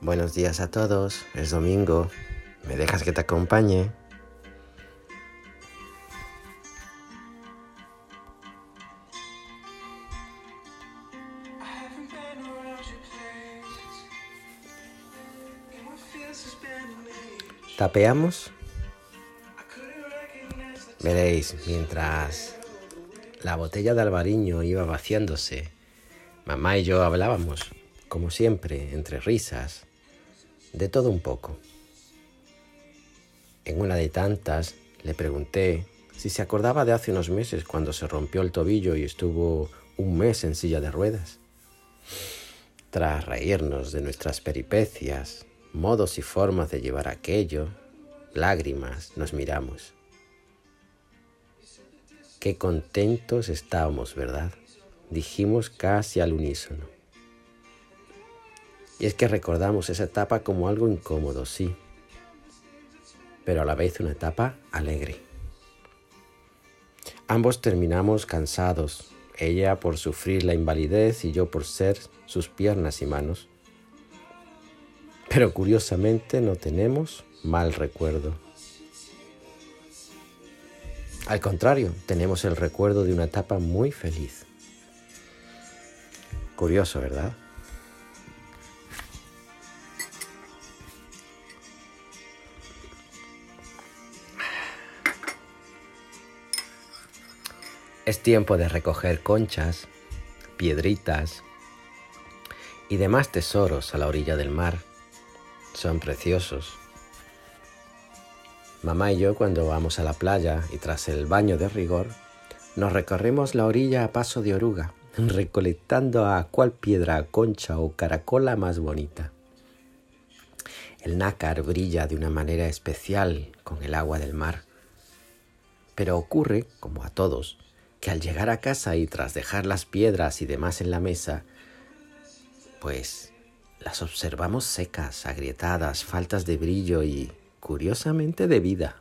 Buenos días a todos, es domingo. ¿Me dejas que te acompañe? ¿Tapeamos? Veréis, mientras la botella de albariño iba vaciándose, mamá y yo hablábamos, como siempre, entre risas, de todo un poco. En una de tantas le pregunté si se acordaba de hace unos meses cuando se rompió el tobillo y estuvo un mes en silla de ruedas. Tras reírnos de nuestras peripecias, modos y formas de llevar aquello, lágrimas, nos miramos. Qué contentos estábamos, ¿verdad? Dijimos casi al unísono. Y es que recordamos esa etapa como algo incómodo, sí, pero a la vez una etapa alegre. Ambos terminamos cansados, ella por sufrir la invalidez y yo por ser sus piernas y manos. Pero curiosamente no tenemos mal recuerdo. Al contrario, tenemos el recuerdo de una etapa muy feliz. Curioso, ¿verdad? Es tiempo de recoger conchas, piedritas y demás tesoros a la orilla del mar. Son preciosos. Mamá y yo cuando vamos a la playa y tras el baño de rigor, nos recorremos la orilla a paso de oruga, recolectando a cual piedra, concha o caracola más bonita. El nácar brilla de una manera especial con el agua del mar. Pero ocurre, como a todos, que al llegar a casa y tras dejar las piedras y demás en la mesa, pues las observamos secas, agrietadas, faltas de brillo y, curiosamente, de vida.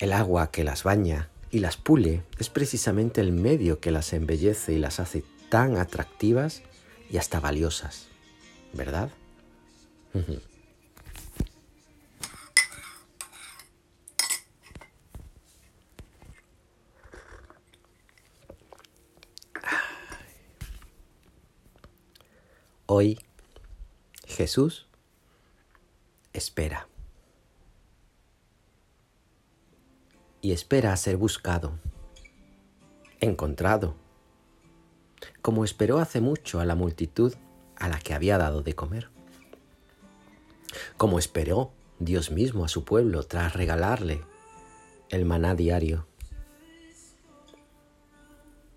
El agua que las baña y las pule es precisamente el medio que las embellece y las hace tan atractivas y hasta valiosas, ¿verdad? Hoy Jesús espera. Y espera a ser buscado, encontrado, como esperó hace mucho a la multitud a la que había dado de comer. Como esperó Dios mismo a su pueblo tras regalarle el maná diario.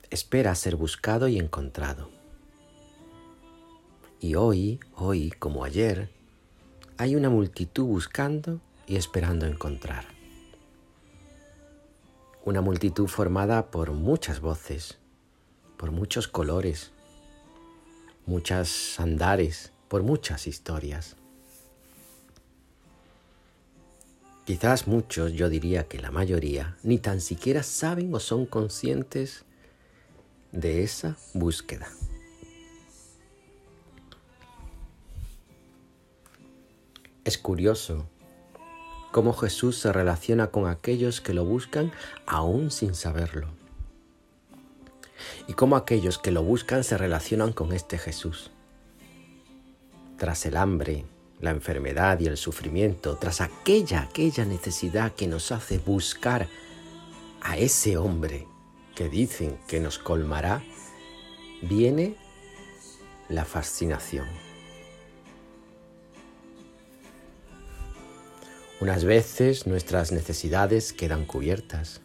Espera a ser buscado y encontrado. Y hoy, hoy como ayer, hay una multitud buscando y esperando encontrar. Una multitud formada por muchas voces, por muchos colores, muchas andares, por muchas historias. Quizás muchos, yo diría que la mayoría, ni tan siquiera saben o son conscientes de esa búsqueda. Es curioso cómo Jesús se relaciona con aquellos que lo buscan aún sin saberlo. Y cómo aquellos que lo buscan se relacionan con este Jesús. Tras el hambre, la enfermedad y el sufrimiento, tras aquella, aquella necesidad que nos hace buscar a ese hombre que dicen que nos colmará, viene la fascinación. Unas veces nuestras necesidades quedan cubiertas,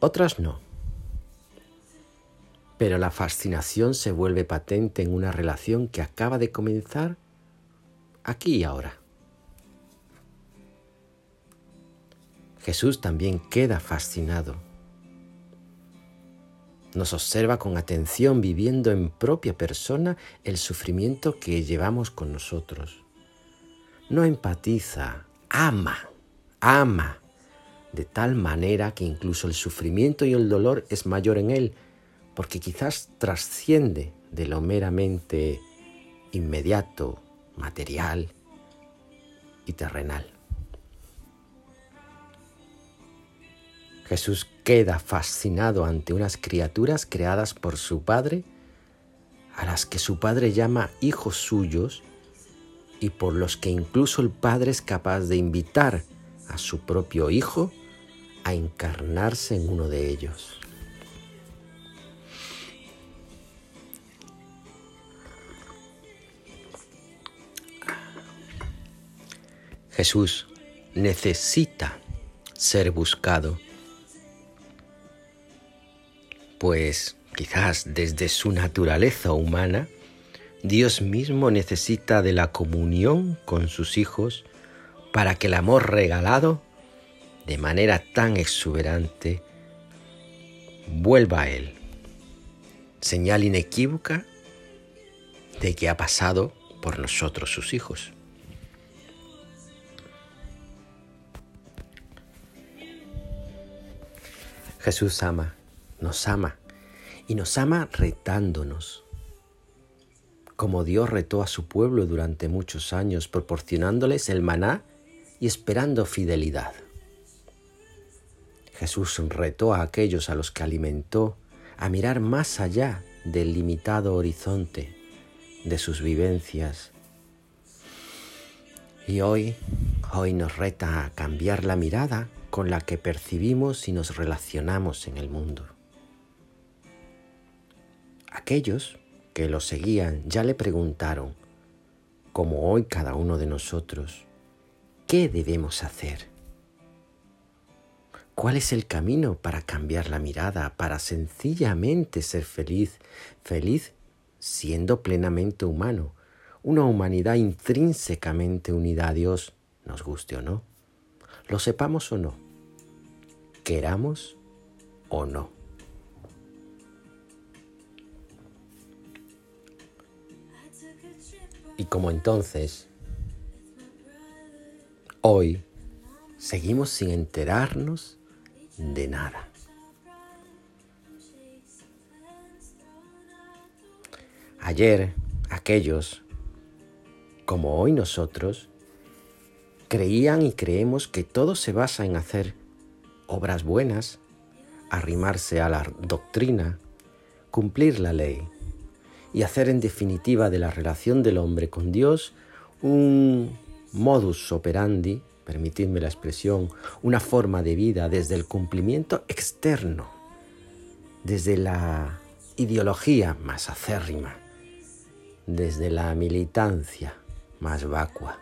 otras no. Pero la fascinación se vuelve patente en una relación que acaba de comenzar aquí y ahora. Jesús también queda fascinado. Nos observa con atención viviendo en propia persona el sufrimiento que llevamos con nosotros no empatiza, ama, ama de tal manera que incluso el sufrimiento y el dolor es mayor en Él, porque quizás trasciende de lo meramente inmediato, material y terrenal. Jesús queda fascinado ante unas criaturas creadas por su Padre, a las que su Padre llama hijos suyos y por los que incluso el Padre es capaz de invitar a su propio Hijo a encarnarse en uno de ellos. Jesús necesita ser buscado, pues quizás desde su naturaleza humana, Dios mismo necesita de la comunión con sus hijos para que el amor regalado de manera tan exuberante vuelva a Él. Señal inequívoca de que ha pasado por nosotros sus hijos. Jesús ama, nos ama y nos ama retándonos, como Dios retó a su pueblo durante muchos años, proporcionándoles el maná y esperando fidelidad. Jesús retó a aquellos a los que alimentó a mirar más allá del limitado horizonte de sus vivencias. Y hoy, hoy nos reta a cambiar la mirada con la que percibimos y nos relacionamos en el mundo. Aquellos que lo seguían ya le preguntaron, como hoy cada uno de nosotros, ¿qué debemos hacer? ¿Cuál es el camino para cambiar la mirada, para sencillamente ser feliz, feliz siendo plenamente humano, una humanidad intrínsecamente unida a Dios, nos guste o no? Lo sepamos o no, queramos o no. Y como entonces, hoy seguimos sin enterarnos de nada. Ayer aquellos, como hoy nosotros, creían y creemos que todo se basa en hacer obras buenas, arrimarse a la doctrina, cumplir la ley y hacer en definitiva de la relación del hombre con Dios un modus operandi, permitidme la expresión, una forma de vida desde el cumplimiento externo, desde la ideología más acérrima, desde la militancia más vacua.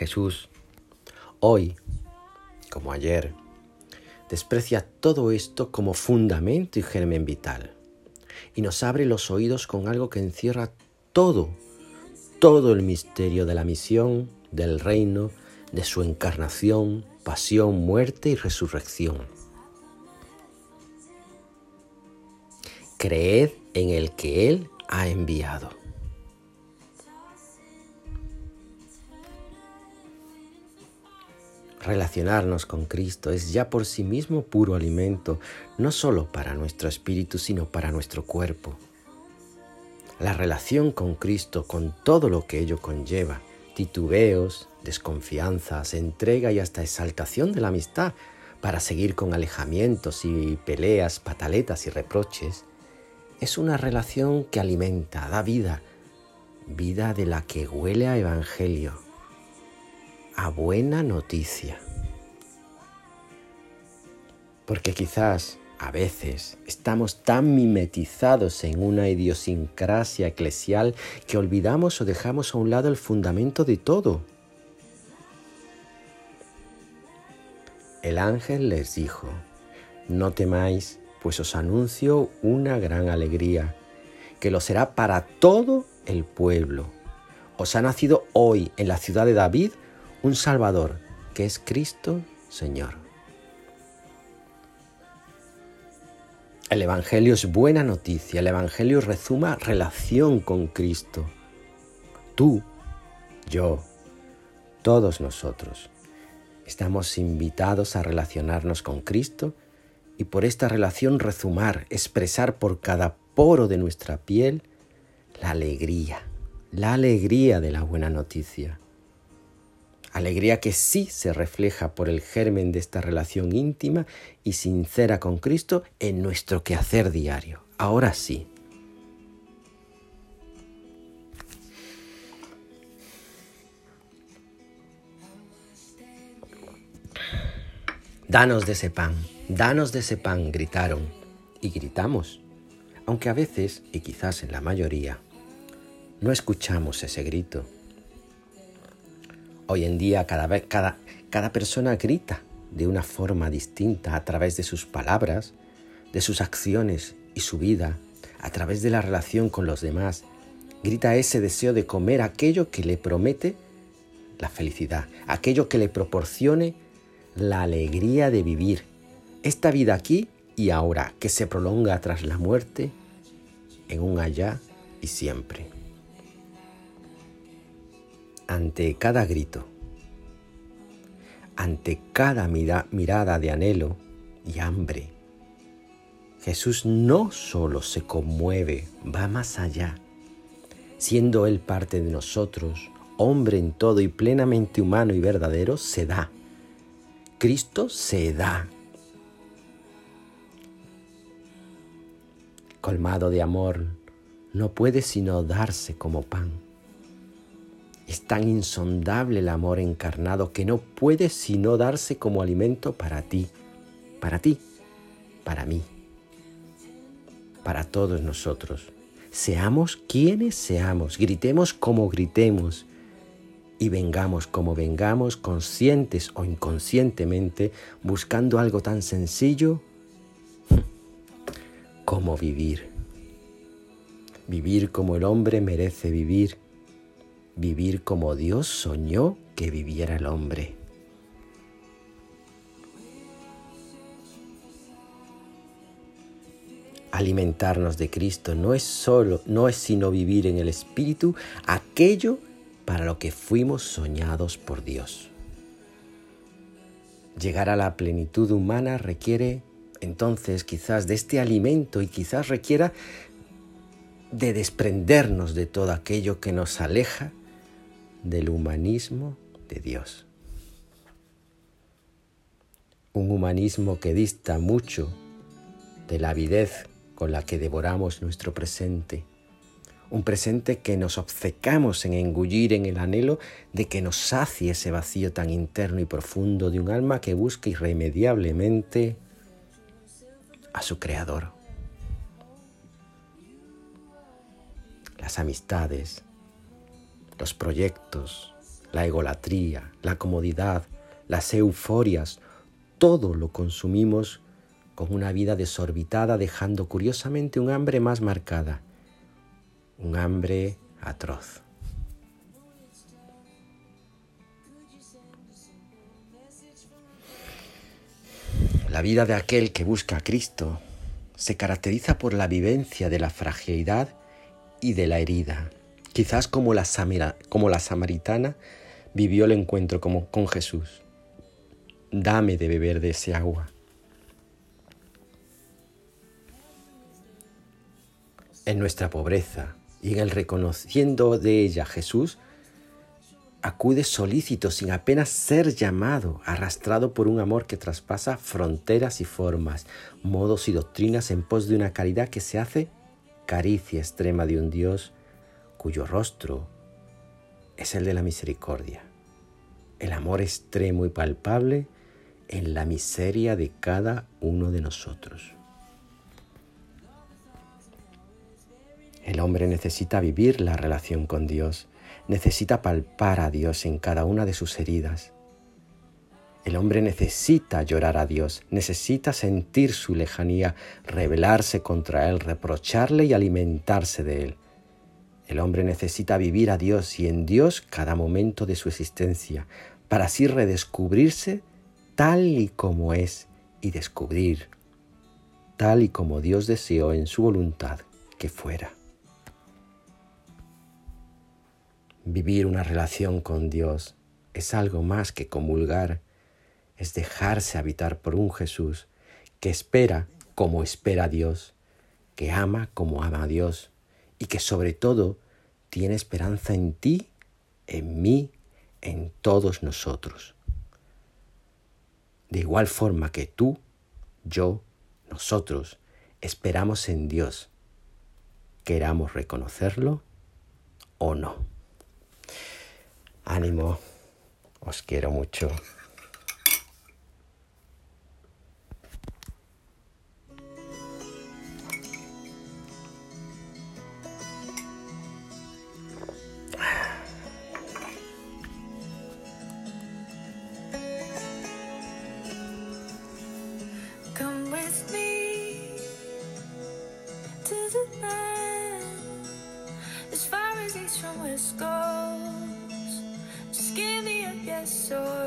Jesús, hoy, como ayer, desprecia todo esto como fundamento y germen vital y nos abre los oídos con algo que encierra todo, todo el misterio de la misión, del reino, de su encarnación, pasión, muerte y resurrección. Creed en el que Él ha enviado. Relacionarnos con Cristo es ya por sí mismo puro alimento, no solo para nuestro espíritu, sino para nuestro cuerpo. La relación con Cristo, con todo lo que ello conlleva, titubeos, desconfianzas, entrega y hasta exaltación de la amistad, para seguir con alejamientos y peleas, pataletas y reproches, es una relación que alimenta, da vida, vida de la que huele a evangelio a buena noticia. Porque quizás a veces estamos tan mimetizados en una idiosincrasia eclesial que olvidamos o dejamos a un lado el fundamento de todo. El ángel les dijo, no temáis, pues os anuncio una gran alegría, que lo será para todo el pueblo. Os ha nacido hoy en la ciudad de David un Salvador, que es Cristo Señor. El Evangelio es buena noticia, el Evangelio rezuma relación con Cristo. Tú, yo, todos nosotros estamos invitados a relacionarnos con Cristo y por esta relación rezumar, expresar por cada poro de nuestra piel la alegría, la alegría de la buena noticia. Alegría que sí se refleja por el germen de esta relación íntima y sincera con Cristo en nuestro quehacer diario. Ahora sí. Danos de ese pan, danos de ese pan, gritaron. Y gritamos, aunque a veces, y quizás en la mayoría, no escuchamos ese grito. Hoy en día cada, vez, cada, persona grita de una forma distinta a través de sus palabras, de sus acciones y su vida, a través de la relación con los demás. Grita ese deseo de comer aquello que le promete la felicidad, aquello que le proporcione la alegría de vivir esta vida aquí y ahora que se prolonga tras la muerte en un allá y siempre ante cada grito, ante cada mirada de anhelo y hambre. Jesús no solo se conmueve, va más allá. Siendo Él parte de nosotros, hombre en todo y plenamente humano y verdadero, se da. Cristo se da. Colmado de amor, no puede sino darse como pan es tan insondable el amor encarnado que no puede sino darse como alimento para ti, para ti, para mí, para todos nosotros. Seamos quienes seamos, gritemos como gritemos y vengamos como vengamos, conscientes o inconscientemente, buscando algo tan sencillo como vivir. Vivir como el hombre merece vivir vivir como Dios soñó que viviera el hombre. Alimentarnos de Cristo no es solo, no es sino vivir en el Espíritu aquello para lo que fuimos soñados por Dios. Llegar a la plenitud humana requiere entonces quizás de este alimento y quizás requiera de desprendernos de todo aquello que nos aleja del humanismo de Dios. Un humanismo que dista mucho de la avidez con la que devoramos nuestro presente. Un presente que nos obcecamos en engullir en el anhelo de que nos sacie ese vacío tan interno y profundo de un alma que busca irremediablemente a su Creador. Las amistades, los proyectos, la egolatría, la comodidad, las euforias, todo lo consumimos con una vida desorbitada, dejando curiosamente un hambre más marcada, un hambre atroz. La vida de aquel que busca a Cristo se caracteriza por la vivencia de la fragilidad y de la herida, Quizás como la, samaritana vivió el encuentro como con Jesús. Dame de beber de ese agua. En nuestra pobreza y en el reconociendo de ella Jesús, acude solícito sin apenas ser llamado, arrastrado por un amor que traspasa fronteras y formas, modos y doctrinas en pos de una caridad que se hace caricia extrema de un Dios cuyo rostro es el de la misericordia, el amor extremo y palpable en la miseria de cada uno de nosotros. El hombre necesita vivir la relación con Dios, necesita palpar a Dios en cada una de sus heridas. El hombre necesita llorar a Dios, necesita sentir su lejanía, rebelarse contra Él, reprocharle y alimentarse de Él. El hombre necesita vivir a Dios y en Dios cada momento de su existencia, para así redescubrirse tal y como es y descubrir tal y como Dios deseó en su voluntad que fuera. Vivir una relación con Dios es algo más que comulgar, es dejarse habitar por un Jesús que espera como espera Dios, que ama como ama a Dios y que sobre todo tiene esperanza en ti, en mí, en todos nosotros. De igual forma que tú, yo, nosotros esperamos en Dios, queramos reconocerlo o no. Ánimo, os quiero mucho. Me a